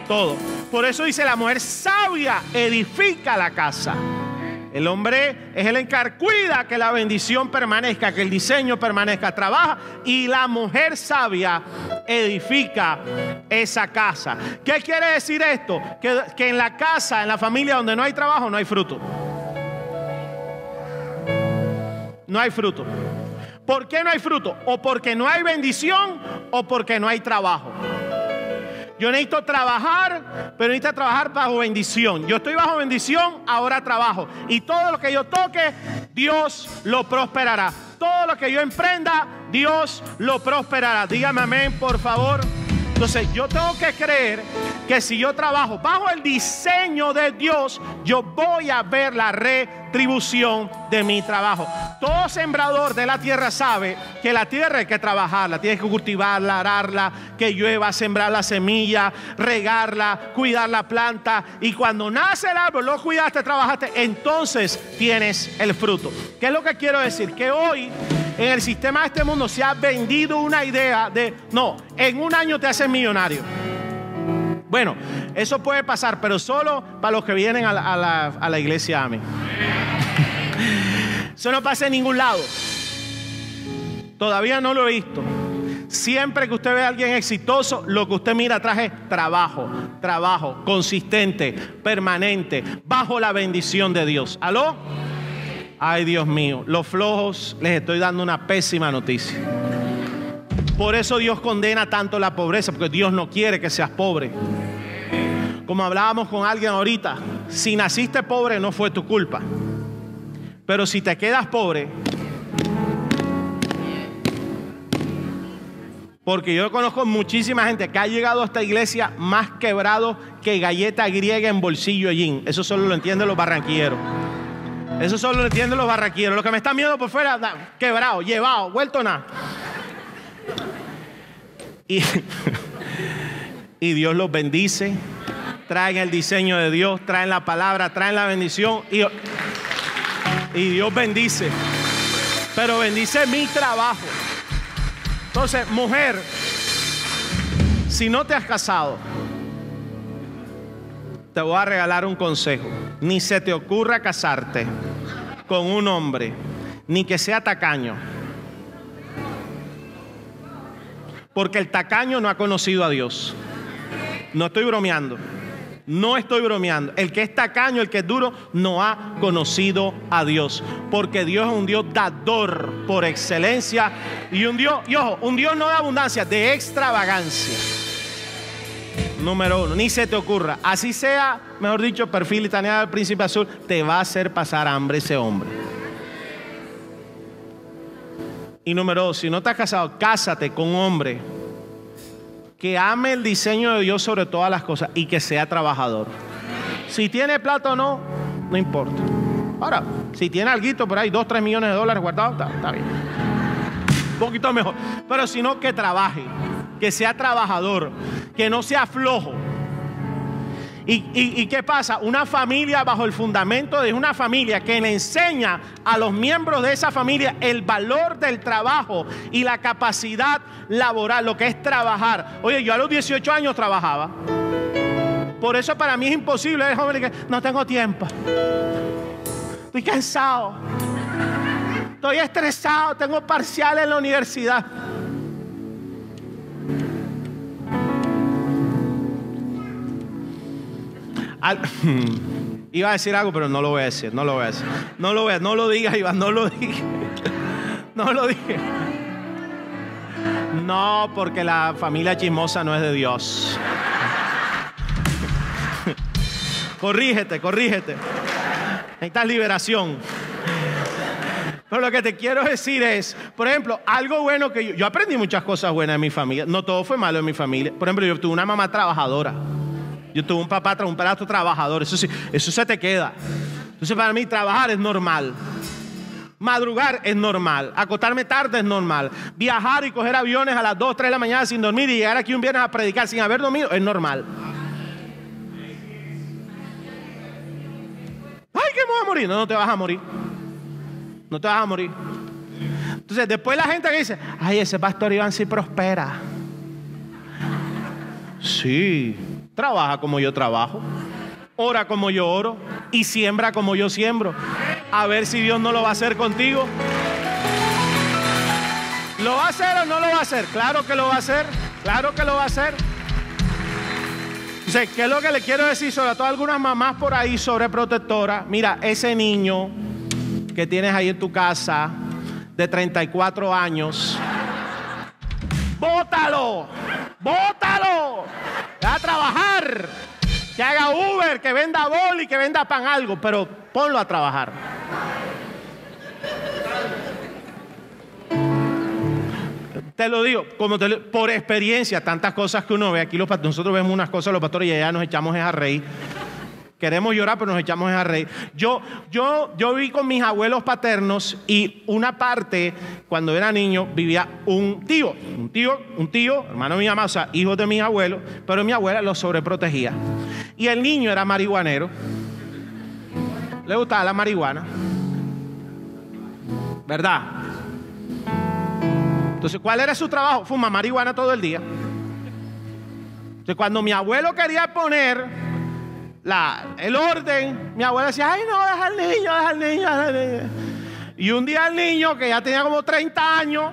Todo. Por eso dice la mujer sabia edifica la casa. El hombre es el encargado, cuida que la bendición permanezca, que el diseño permanezca, trabaja y la mujer sabia edifica esa casa. ¿Qué quiere decir esto? Que, que en la casa, en la familia donde no hay trabajo, no hay fruto. No hay fruto. ¿Por qué no hay fruto? O porque no hay bendición o porque no hay trabajo. Yo necesito trabajar, pero necesito trabajar bajo bendición. Yo estoy bajo bendición, ahora trabajo. Y todo lo que yo toque, Dios lo prosperará. Todo lo que yo emprenda, Dios lo prosperará. Dígame amén, por favor. Entonces yo tengo que creer que si yo trabajo bajo el diseño de Dios, yo voy a ver la retribución de mi trabajo. Todo sembrador de la tierra sabe que la tierra hay que trabajarla, tienes que cultivarla, ararla, que llueva, sembrar la semilla, regarla, cuidar la planta. Y cuando nace el árbol, lo cuidaste, trabajaste, entonces tienes el fruto. ¿Qué es lo que quiero decir? Que hoy en el sistema de este mundo se ha vendido una idea de, no, en un año te haces millonario. Bueno, eso puede pasar, pero solo para los que vienen a la, iglesia. Amén. Eso no pasa en ningún lado. Todavía no lo he visto. Siempre que usted ve a alguien exitoso, lo que usted mira atrás es trabajo, trabajo, consistente, permanente, bajo la bendición de Dios. ¿Aló? Ay, Dios mío, los flojos les estoy dando una pésima noticia. Por eso Dios condena tanto la pobreza, porque Dios no quiere que seas pobre. Como hablábamos con alguien ahorita, si naciste pobre no fue tu culpa. Pero si te quedas pobre, porque yo conozco muchísima gente que ha llegado a esta iglesia más quebrado que galleta griega en bolsillo jean. Eso solo lo entienden los barranquilleros. Eso solo lo entienden los barraqueros. Los que me están viendo por fuera, quebrado, llevado, vuelto nada. Y, y Dios los bendice. Traen el diseño de Dios, traen la palabra, traen la bendición. Y, y Dios bendice. Pero bendice mi trabajo. Entonces, mujer, si no te has casado, te voy a regalar un consejo. Ni se te ocurra casarte con un hombre, ni que sea tacaño. Porque el tacaño no ha conocido a Dios. No estoy bromeando. No estoy bromeando. El que es tacaño, el que es duro, no ha conocido a Dios. Porque Dios es un Dios dador por excelencia. Y un Dios, y ojo, un Dios no de abundancia, de extravagancia. Número uno, ni se te ocurra. Así sea, mejor dicho, perfil italiano del príncipe azul, te va a hacer pasar hambre ese hombre. Y número dos, si no has casado, cásate con un hombre que ame el diseño de Dios sobre todas las cosas y que sea trabajador. Si tiene plata o no, no importa. Ahora, si tiene algo por ahí, dos, tres millones de dólares guardados, está, está bien. Un poquito mejor. Pero si no, que trabaje que sea trabajador, que no sea flojo. ¿Y, qué pasa? Una familia bajo el fundamento de una familia que le enseña a los miembros de esa familia el valor del trabajo y la capacidad laboral, lo que es trabajar. Oye, yo a los 18 años trabajaba. Por eso para mí es imposible, es joven no tengo tiempo. Estoy cansado. Estoy estresado, tengo parciales en la universidad. iba a decir algo, pero no lo voy a decir, no lo voy a decir. No lo voy a, no lo digas, Iván, no lo digas. No lo dije. No, porque la familia chismosa no es de Dios. corrígete, corrígete. Necesitas liberación. Pero lo que te quiero decir es, por ejemplo, algo bueno que yo, yo aprendí muchas cosas buenas en mi familia. No todo fue malo en mi familia. Por ejemplo, yo tuve una mamá trabajadora. Yo tuve un papá, un pedazo trabajador. Eso sí, eso se te queda. Entonces para mí trabajar es normal. Madrugar es normal. Acostarme tarde es normal. Viajar y coger aviones a las 2, 3 de la mañana sin dormir y llegar aquí un viernes a predicar sin haber dormido es normal. Ay, que me voy a morir. No, no te vas a morir. No te vas a morir. Entonces, después la gente que dice, ay, ese pastor Iván sí prospera. Sí, Trabaja como yo trabajo, ora como yo oro y siembra como yo siembro. A ver si Dios no lo va a hacer contigo. ¿Lo va a hacer o no lo va a hacer? Claro que lo va a hacer, claro que lo va a hacer. ¿qué es lo que le quiero decir sobre todo algunas mamás por ahí sobre protectora? Mira, ese niño que tienes ahí en tu casa de 34 años, bótalo, bótalo a trabajar. Que haga Uber, que venda boli, que venda pan algo, pero ponlo a trabajar. Te lo digo, como por experiencia, tantas cosas que uno ve. Aquí los, nosotros vemos unas cosas, los pastores, y allá nos echamos a reír. Queremos llorar, pero nos echamos a reír. Yo, yo, yo viví con mis abuelos paternos y una parte, cuando era niño, vivía un tío, un tío, un tío, hermano de mi mamá, o sea, hijo de mis abuelos, pero mi abuela los sobreprotegía. Y el niño era marihuanero. Le gustaba la marihuana. ¿Verdad? Entonces, ¿cuál era su trabajo? Fuma marihuana todo el día. Entonces, cuando mi abuelo quería poner el orden, mi abuela decía, ay no, deja al niño, deja al niño. Y un día el niño, que ya tenía como 30 años,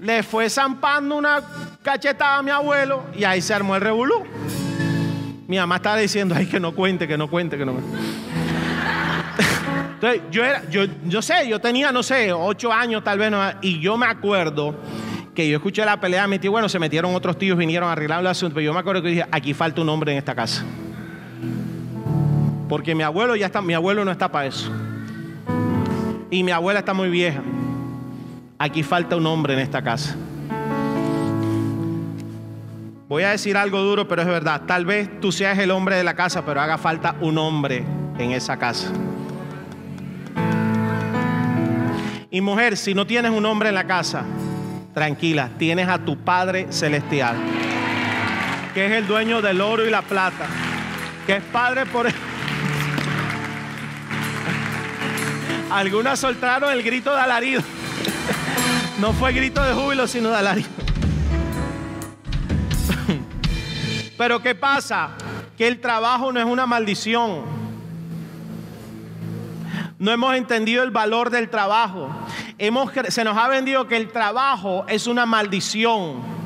le fue zampando una cachetada a mi abuelo y ahí se armó el revolú. Mi mamá estaba diciendo, ay, que no cuente, que no cuente, que no cuente. Entonces, yo era, yo, yo sé, yo tenía, no sé, 8 años tal vez, y yo me acuerdo que yo escuché la pelea de mi tío, bueno, se metieron otros tíos, vinieron a arreglar el asunto, pero yo me acuerdo que dije, aquí falta un hombre en esta casa. Porque mi abuelo ya está, mi abuelo no está para eso. Y mi abuela está muy vieja. Aquí falta un hombre en esta casa. Voy a decir algo duro, pero es verdad. Tal vez tú seas el hombre de la casa, pero haga falta un hombre en esa casa. Y mujer, si no tienes un hombre en la casa, tranquila, tienes a tu Padre Celestial, que es el dueño del oro y la plata, que es Padre por... Algunas soltaron el grito de alarido. No fue grito de júbilo, sino de alarido. Pero ¿qué pasa? Que el trabajo no es una maldición. No hemos entendido el valor del trabajo. Hemos, se nos ha vendido que el trabajo es una maldición.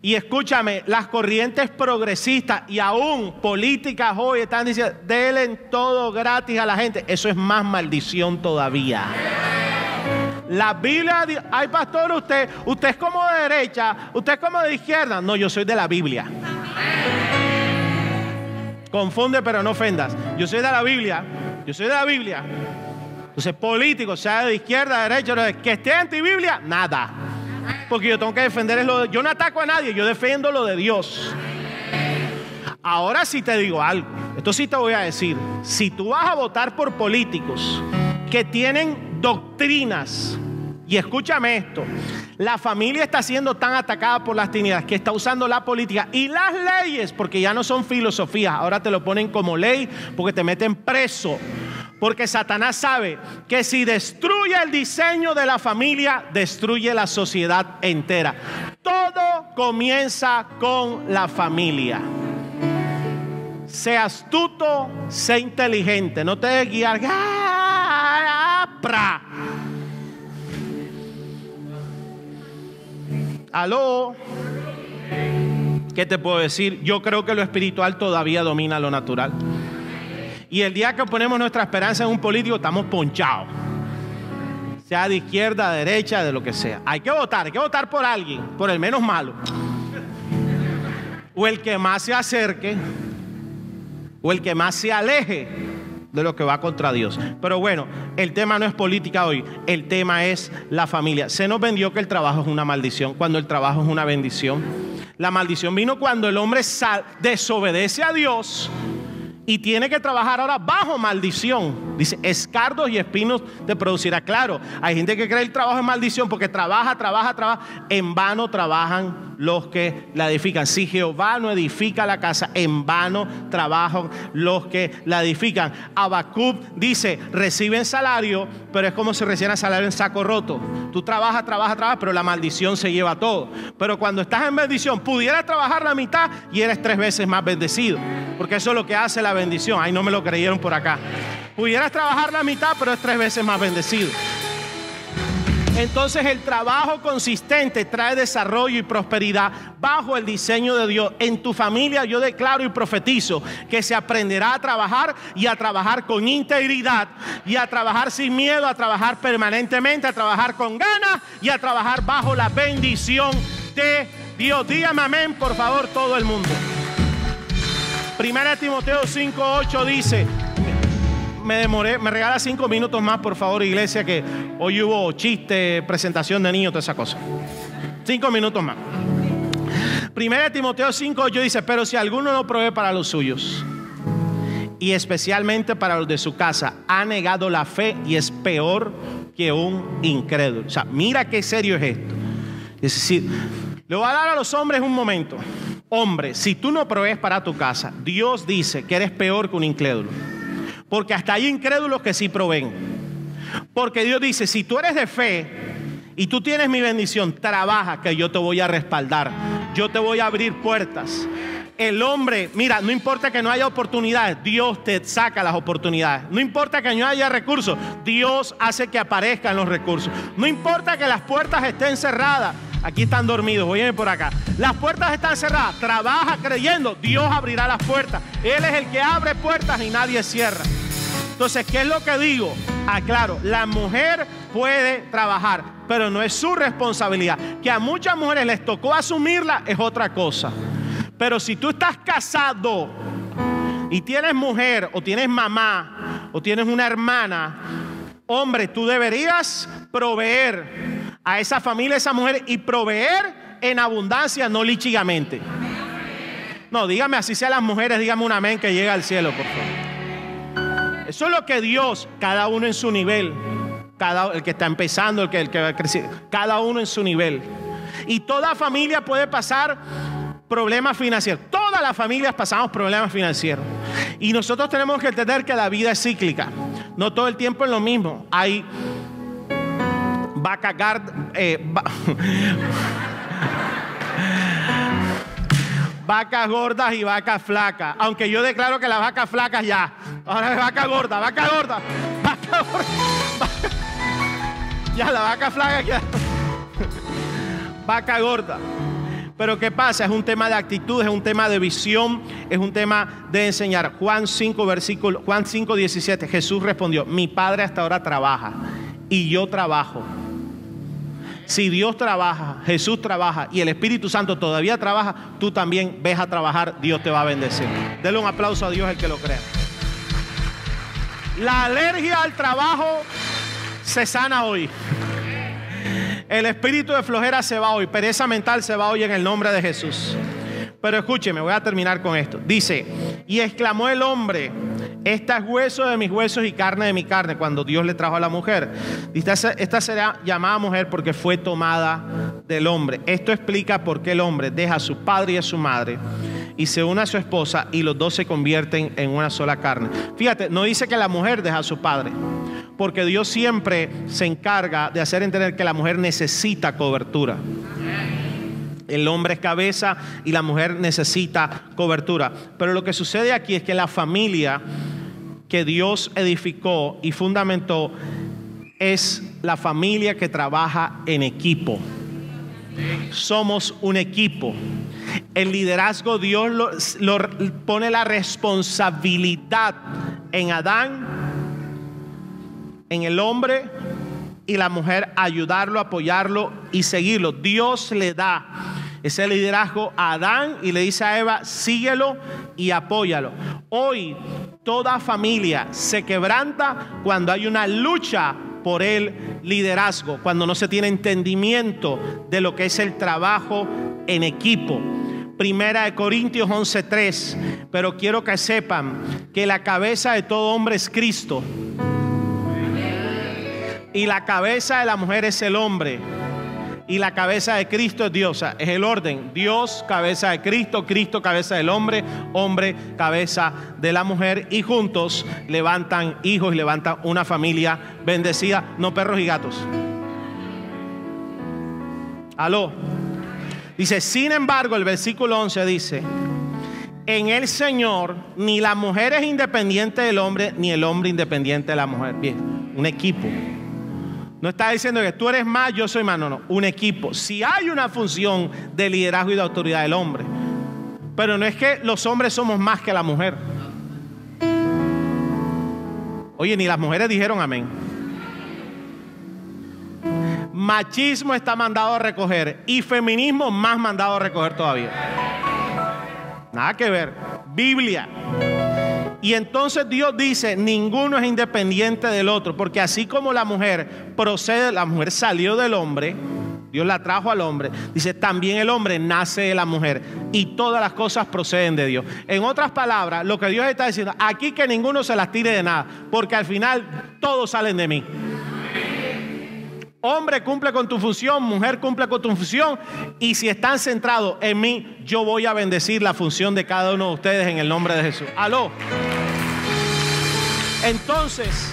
Y escúchame, las corrientes progresistas y aún políticas hoy están diciendo, denle todo gratis a la gente. Eso es más maldición todavía. La Biblia, ay pastor, usted, usted es como de derecha, usted es como de izquierda. No, yo soy de la Biblia. Confunde, pero no ofendas. Yo soy de la Biblia. Yo soy de la Biblia. Entonces, político, sea de izquierda, de derecha, que esté anti-Biblia, nada. Porque yo tengo que defender lo de, Yo no ataco a nadie, yo defiendo lo de Dios. Ahora sí te digo algo. Esto sí te voy a decir. Si tú vas a votar por políticos que tienen doctrinas Y escúchame esto, la familia está siendo tan atacada por las tinieblas que está usando la política y las leyes, porque ya no son filosofías, ahora te lo ponen como ley porque te meten preso. Porque Satanás sabe que si destruye el diseño de la familia, destruye la sociedad entera. Todo comienza con la familia. Sea astuto, sea inteligente, no te dejes guiar. Aló. ¿Qué te puedo decir? Yo creo que lo espiritual todavía domina lo natural. Y el día que ponemos nuestra esperanza en un político, estamos ponchados. Sea de izquierda, de derecha, de lo que sea. Hay que votar, hay que votar por alguien, por el menos malo. O el que más se acerque, o el que más se aleje de lo que va contra Dios. Pero bueno, el tema no es política hoy, el tema es la familia. Se nos vendió que el trabajo es una maldición, cuando el trabajo es una bendición. La maldición vino cuando el hombre desobedece a Dios y tiene que trabajar ahora bajo maldición. Dice, escardos y espinos te producirá. Claro, hay gente que cree el trabajo es maldición porque trabaja, trabaja, trabaja. En vano trabajan los que la edifican. Si Jehová no edifica la casa, en vano trabajan los que la edifican. Abacub dice, reciben salario, pero es como si recibieran salario en saco roto. Tú trabajas, trabajas, trabajas, pero la maldición se lleva todo. Pero cuando estás en bendición, pudieras trabajar la mitad y eres tres veces más bendecido. Porque eso es lo que hace la bendición. Ay, no me lo creyeron por acá. Pudieras trabajar la mitad, pero es tres veces más bendecido. Entonces el trabajo consistente trae desarrollo y prosperidad bajo el diseño de Dios. En tu familia yo declaro y profetizo que se aprenderá a trabajar y a trabajar con integridad y a trabajar sin miedo, a trabajar permanentemente, a trabajar con ganas y a trabajar bajo la bendición de Dios. Dígame amén, por favor, todo el mundo. Primera Timoteo 5:8 dice, me demoré, me regala cinco minutos más, por favor, iglesia, que hoy hubo chiste, presentación de niños, toda esa cosa. Cinco minutos más. Primera Timoteo 5:8 dice, pero si alguno no provee para los suyos, y especialmente para los de su casa, ha negado la fe y es peor que un incrédulo. O sea, mira qué serio es esto. Es decir, le voy a dar a los hombres un momento. Hombre, si tú no provees para tu casa, Dios dice que eres peor que un incrédulo. Porque hasta hay incrédulos que sí proveen. Porque Dios dice, si tú eres de fe y tú tienes mi bendición, trabaja que yo te voy a respaldar. Yo te voy a abrir puertas. El hombre, mira, no importa que no haya oportunidades, Dios te saca las oportunidades. No importa que no haya recursos, Dios hace que aparezcan los recursos. No importa que las puertas estén cerradas, Aquí están dormidos, voy por acá. Las puertas están cerradas. Trabaja creyendo, Dios abrirá las puertas. Él es el que abre puertas y nadie cierra. Entonces, ¿qué es lo que digo? Aclaro, la mujer puede trabajar, pero no es su responsabilidad. Que a muchas mujeres les tocó asumirla es otra cosa. Pero si tú estás casado y tienes mujer o tienes mamá o tienes una hermana, hombre, tú deberías proveer a esa familia, a esa mujer y proveer en abundancia, no lichigamente. No, dígame así sea las mujeres, dígame un amén que llega al cielo, por favor. Eso es lo que Dios, cada uno en su nivel, cada, el que está empezando, el que, el que va a crecer, cada uno en su nivel. Y toda familia puede pasar problemas financieros. Todas las familias pasamos problemas financieros. Y nosotros tenemos que entender que la vida es cíclica. No todo el tiempo es lo mismo. Hay eh, vacas gordas y vacas flacas. Aunque yo declaro que las vacas flacas ya. Ahora es vaca gorda, vaca gorda, vaca gorda. Ya la vaca flaca ya. Vaca gorda. Pero ¿qué pasa? Es un tema de actitud, es un tema de visión, es un tema de enseñar. Juan 5, versículo, Juan 5, 17, Jesús respondió, mi padre hasta ahora trabaja y yo trabajo. Si Dios trabaja, Jesús trabaja y el Espíritu Santo todavía trabaja, tú también ves a trabajar, Dios te va a bendecir. Dele un aplauso a Dios el que lo crea. La alergia al trabajo se sana hoy. El espíritu de flojera se va hoy, pereza mental se va hoy en el nombre de Jesús. Pero escúcheme, voy a terminar con esto. Dice, y exclamó el hombre, Esta es hueso de mis huesos y carne de mi carne, cuando Dios le trajo a la mujer. Esta, será llamada mujer porque fue tomada del hombre. Esto explica por qué el hombre deja a su padre y a su madre y se une a su esposa y los dos se convierten en una sola carne. Fíjate, no dice que la mujer deja a su padre, porque Dios siempre se encarga de hacer entender que la mujer necesita cobertura. El hombre es cabeza y la mujer necesita cobertura. Pero lo que sucede aquí es que la familia que Dios edificó y fundamentó es la familia que trabaja en equipo. Somos un equipo. El liderazgo Dios lo, pone la responsabilidad en Adán, en el hombre y la mujer, ayudarlo, apoyarlo y seguirlo. Dios le da ese liderazgo a Adán y le dice a Eva, síguelo y apóyalo. Hoy toda familia se quebranta cuando hay una lucha por el liderazgo, cuando no se tiene entendimiento de lo que es el trabajo en equipo. Primera de Corintios 11:3, pero quiero que sepan que la cabeza de todo hombre es Cristo. Y la cabeza de la mujer es el hombre y la cabeza de Cristo es Dios. es el orden. Dios, cabeza de Cristo, Cristo, cabeza del hombre, hombre, cabeza de la mujer. Y juntos levantan hijos y levantan una familia bendecida, no perros y gatos. Aló. Dice, sin embargo, el versículo 11 dice, en el Señor ni la mujer es independiente del hombre, ni el hombre independiente de la mujer. Bien, un equipo. No está diciendo que tú eres más, yo soy más, no, no, un equipo. Si hay una función de liderazgo y de autoridad del hombre, pero no es que los hombres somos más que la mujer. Oye, ni las mujeres dijeron amén. Machismo está mandado a recoger y feminismo más mandado a recoger todavía. Nada que ver. Biblia. Y entonces Dios dice, ninguno es independiente del otro, porque así como la mujer procede, la mujer salió del hombre, Dios la trajo al hombre, dice, también el hombre nace de la mujer y todas las cosas proceden de Dios. En otras palabras, lo que Dios está diciendo, aquí que ninguno se las tire de nada, porque al final todos salen de mí. Hombre cumple con tu función, mujer cumple con tu función. Y si están centrados en mí, yo voy a bendecir la función de cada uno de ustedes en el nombre de Jesús. Aló. Entonces,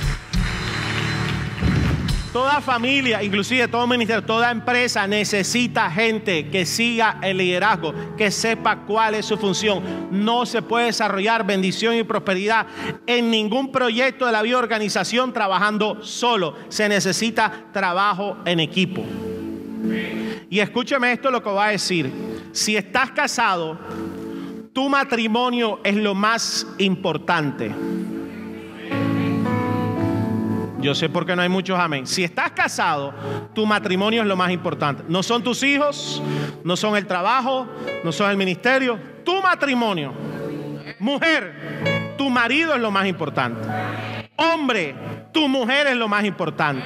Toda familia, inclusive todo ministerio, toda empresa necesita gente que siga el liderazgo, que sepa cuál es su función. No se puede desarrollar bendición y prosperidad en ningún proyecto de la vida organización trabajando solo. Se necesita trabajo en equipo. Y escúcheme esto lo que va a decir. Si estás casado, tu matrimonio es lo más importante. Yo sé por qué no hay muchos amén. Si estás casado, tu matrimonio es lo más importante. No son tus hijos, no son el trabajo, no son el ministerio. Tu matrimonio. Mujer, tu marido es lo más importante. Hombre, tu mujer es lo más importante.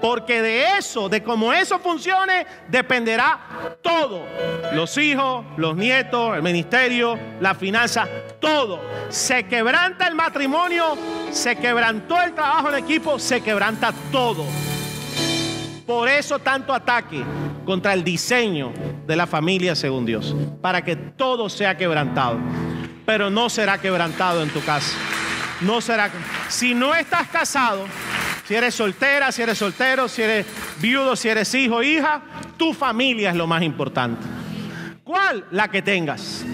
Porque de eso, de cómo eso funcione, dependerá todo. Los hijos, los nietos, el ministerio, la finanza, todo. Se quebranta el matrimonio, se quebrantó el trabajo en equipo, se quebranta todo. Por eso tanto ataque contra el diseño de la familia según Dios, para que todo sea quebrantado. Pero no será quebrantado en tu casa. No será. Si no estás casado, si eres soltera, si eres soltero, si eres viudo, si eres hijo, hija, tu familia es lo más importante. ¿Cuál? La que tengas.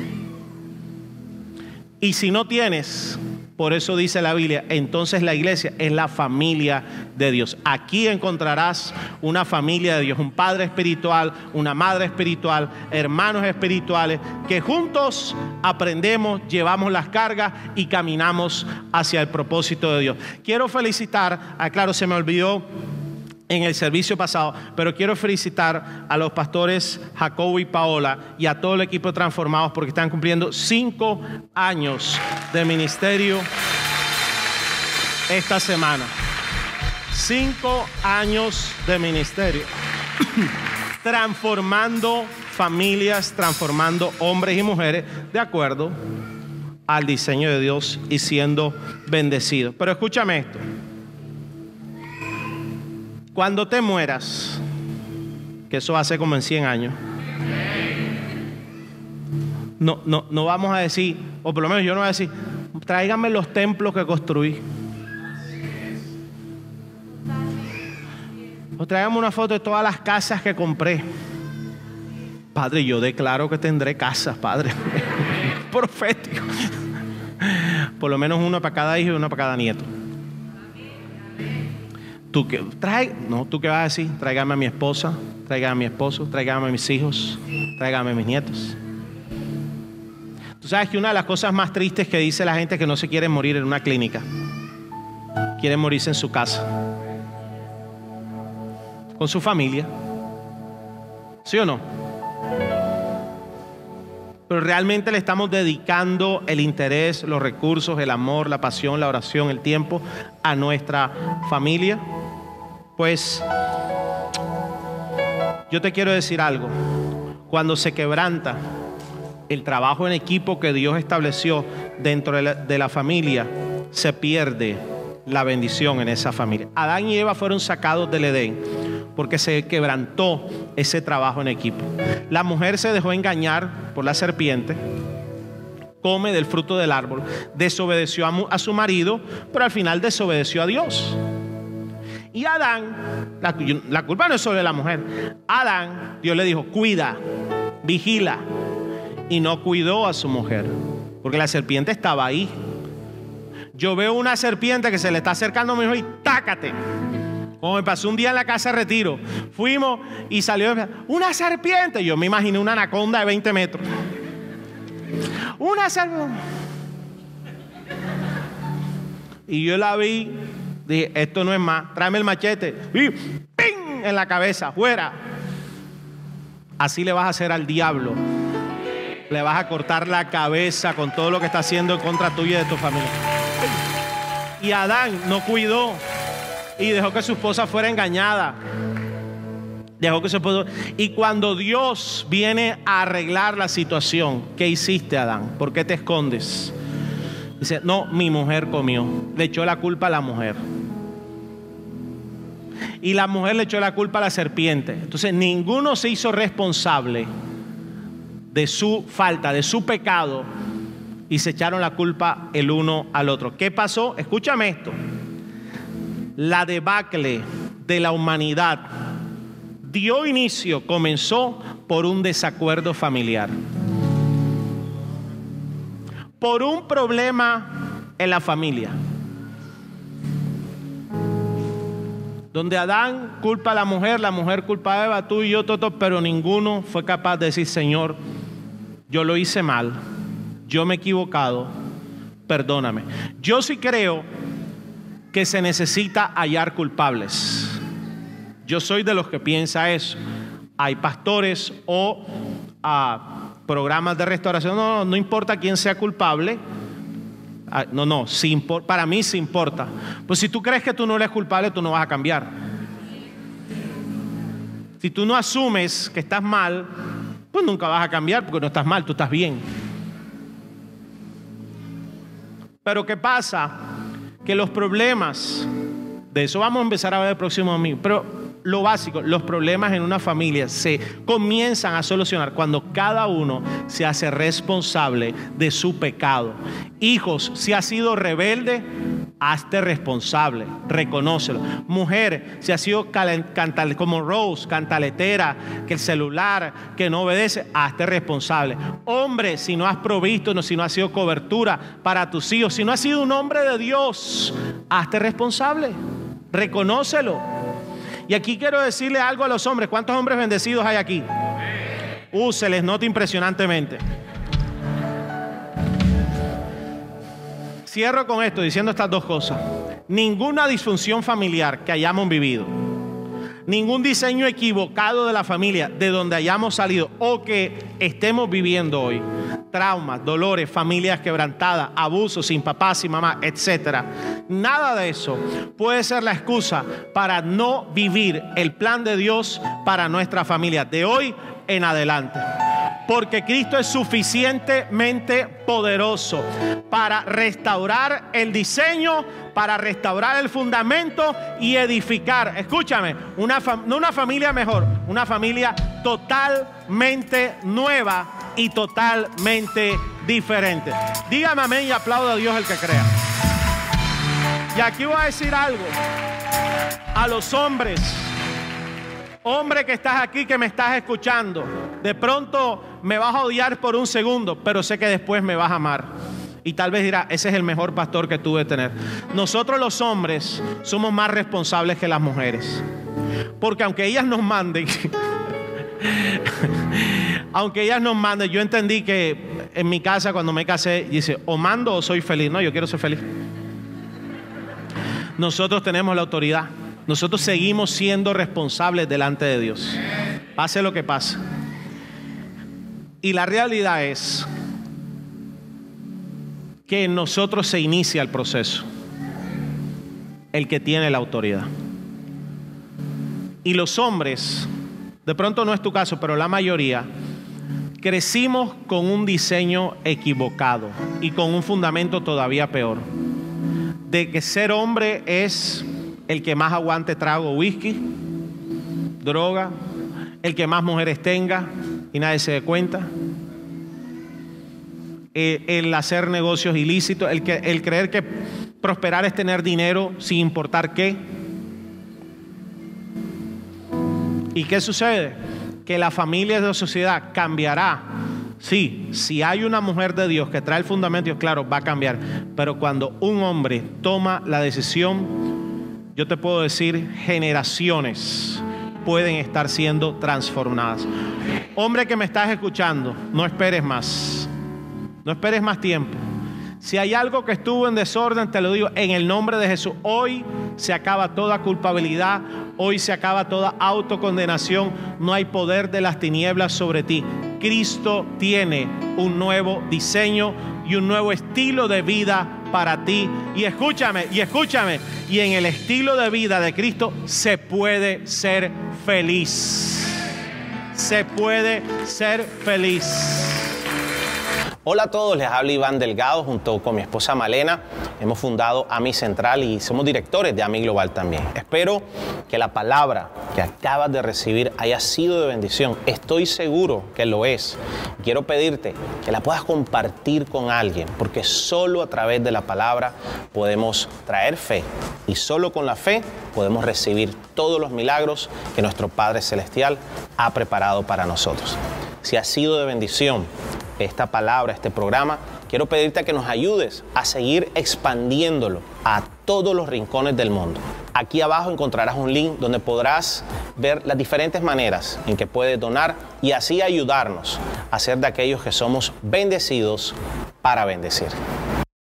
Y si no tienes, por eso dice la Biblia, entonces la iglesia es la familia de Dios. Aquí encontrarás una familia de Dios, un padre espiritual, una madre espiritual, hermanos espirituales, que juntos aprendemos, llevamos las cargas y caminamos hacia el propósito de Dios. Quiero felicitar, ah, claro, se me olvidó en el servicio pasado, pero quiero felicitar a los pastores Jacobo y Paola y a todo el equipo Transformados porque están cumpliendo cinco años de ministerio esta semana. Cinco años de ministerio. transformando familias, transformando hombres y mujeres de acuerdo al diseño de Dios y siendo bendecidos. Pero escúchame esto. Cuando te mueras, que eso hace como en 100 años, no, no, no vamos a decir, o por lo menos yo no voy a decir, tráiganme los templos que construí. O tráiganme una foto de todas las casas que compré. Padre, yo declaro que tendré casas, Padre. Profético. Por lo menos uno para cada hijo y uno para cada nieto. Tú que trae, no, tú qué vas a decir, tráigame a mi esposa, tráigame a mi esposo, tráigame a mis hijos, tráigame a mis nietos. Tú sabes que una de las cosas más tristes que dice la gente es que no se quiere morir en una clínica. Quieren morirse en su casa. Con su familia. ¿Sí o no? Pero realmente le estamos dedicando el interés, los recursos, el amor, la pasión, la oración, el tiempo a nuestra familia. Pues yo te quiero decir algo. Cuando se quebranta el trabajo en equipo que Dios estableció dentro de la, familia, se pierde la bendición en esa familia. Adán y Eva fueron sacados del Edén porque se quebrantó ese trabajo en equipo. La mujer se dejó engañar por la serpiente, come del fruto del árbol, desobedeció a, su marido, pero al final desobedeció a Dios. Y Adán, la, culpa no es solo de la mujer, Adán, Dios le dijo, cuida, vigila, y no cuidó a su mujer, porque la serpiente estaba ahí. Yo veo una serpiente que se le está acercando a mi hijo y tácate. Como me pasó un día en la casa de retiro, fuimos y salió una serpiente. Yo me imaginé una anaconda de 20 metros. Una serpiente. Y yo la vi, dije, esto no es más, tráeme el machete. Y ¡ping! en la cabeza, fuera. Así le vas a hacer al diablo. Le vas a cortar la cabeza con todo lo que está haciendo en contra tuya y de tu familia. Y Adán no cuidó y dejó que su esposa fuera engañada. Dejó que su esposa... Y cuando Dios viene a arreglar la situación, ¿qué hiciste, Adán? ¿Por qué te escondes? Dice, no, mi mujer comió. Le echó la culpa a la mujer. Y la mujer le echó la culpa a la serpiente. Entonces, ninguno se hizo responsable de su falta, de su pecado, y se echaron la culpa el uno al otro. ¿Qué pasó? Escúchame esto la debacle de la humanidad dio inicio, comenzó por un desacuerdo familiar. Por un problema en la familia. Donde Adán culpa a la mujer, la mujer culpa a Eva, tú y yo, todo, pero ninguno fue capaz de decir, Señor, yo lo hice mal, yo me he equivocado, perdóname. Yo sí creo que se necesita hallar culpables. Yo soy de los que piensa eso. Hay pastores o ah, programas de restauración. No, no, importa quién sea culpable. Ah, no, no, para mí sí importa. Pues si tú crees que tú no eres culpable, tú no vas a cambiar. Si tú no asumes que estás mal, pues nunca vas a cambiar porque no estás mal, tú estás bien. Pero ¿qué pasa? que los problemas, de eso vamos a empezar a ver el próximo domingo, pero lo básico, los problemas en una familia se comienzan a solucionar cuando cada uno se hace responsable de su pecado. Hijos, si has sido rebelde, hazte responsable, reconócelo. Mujer, si has sido como Rose, cantaletera, que el celular, que no obedece, hazte responsable. Hombre, si no has provisto, si no has sido cobertura para tus hijos, si no has sido un hombre de Dios, hazte responsable, reconócelo. Y aquí quiero decirle algo a los hombres. ¿Cuántos hombres bendecidos hay aquí? Uh, se les impresionantemente. Cierro con esto diciendo estas dos cosas. Ninguna disfunción familiar que hayamos vivido, ningún diseño equivocado de la familia de donde hayamos salido o que estemos viviendo hoy, traumas, dolores, familias quebrantadas, abusos sin papá, sin mamá, etcétera. Nada de eso puede ser la excusa para no vivir el plan de Dios para nuestra familia de hoy en adelante. porque Cristo es suficientemente poderoso para restaurar el diseño, para restaurar el fundamento y edificar, escúchame, una no una familia mejor, una familia totalmente nueva y totalmente diferente. Dígame amén y aplaudo a Dios el que crea. Y aquí voy a decir algo a los hombres. Hombre que estás aquí, que me estás escuchando, de pronto me vas a odiar por un segundo, pero sé que después me vas a amar. Y tal vez dirá, ese es el mejor pastor que tuve tener. Nosotros los hombres somos más responsables que las mujeres. Porque aunque ellas nos manden, aunque ellas nos manden, yo entendí que en mi casa cuando me casé, dice, o mando o soy feliz. No, yo quiero ser feliz. Nosotros tenemos la autoridad. Nosotros seguimos siendo responsables delante de Dios. Pase lo que pase. Y la realidad es que en nosotros se inicia el proceso. El que tiene la autoridad. Y los hombres, de pronto no es tu caso, pero la mayoría, crecimos con un diseño equivocado y con un fundamento todavía peor. De que ser hombre es el que más aguante trago whisky, droga, el que más mujeres tenga y nadie se dé cuenta, eh, el hacer negocios ilícitos, el, que, el creer que prosperar es tener dinero sin importar qué. ¿Y qué sucede? Que la familia de la sociedad cambiará. Sí, si hay una mujer de Dios que trae el fundamento, claro, va a cambiar. Pero cuando un hombre toma la decisión, yo te puedo decir, generaciones pueden estar siendo transformadas. Hombre que me estás escuchando, no esperes más. No esperes más tiempo. Si hay algo que estuvo en desorden, te lo digo en el nombre de Jesús. Hoy se acaba toda culpabilidad, hoy se acaba toda autocondenación. No hay poder de las tinieblas sobre ti. Cristo tiene un nuevo diseño y un nuevo estilo de vida para ti. Y escúchame, y escúchame, y en el estilo de vida de Cristo se puede ser feliz. Se puede ser feliz. Hola a todos, les habla Iván Delgado junto con mi esposa Malena. Hemos fundado AMI Central y somos directores de AMI Global también. Espero que la palabra que acabas de recibir haya sido de bendición. Estoy seguro que lo es. Quiero pedirte que la puedas compartir con alguien, porque solo a través de la palabra podemos traer fe y solo con la fe podemos recibir todos los milagros que nuestro Padre Celestial ha preparado para nosotros. Si ha sido de bendición, esta palabra, este programa, quiero pedirte que nos ayudes a seguir expandiéndolo a todos los rincones del mundo. Aquí abajo encontrarás un link donde podrás ver las diferentes maneras en que puedes donar y así ayudarnos a ser de aquellos que somos bendecidos para bendecir.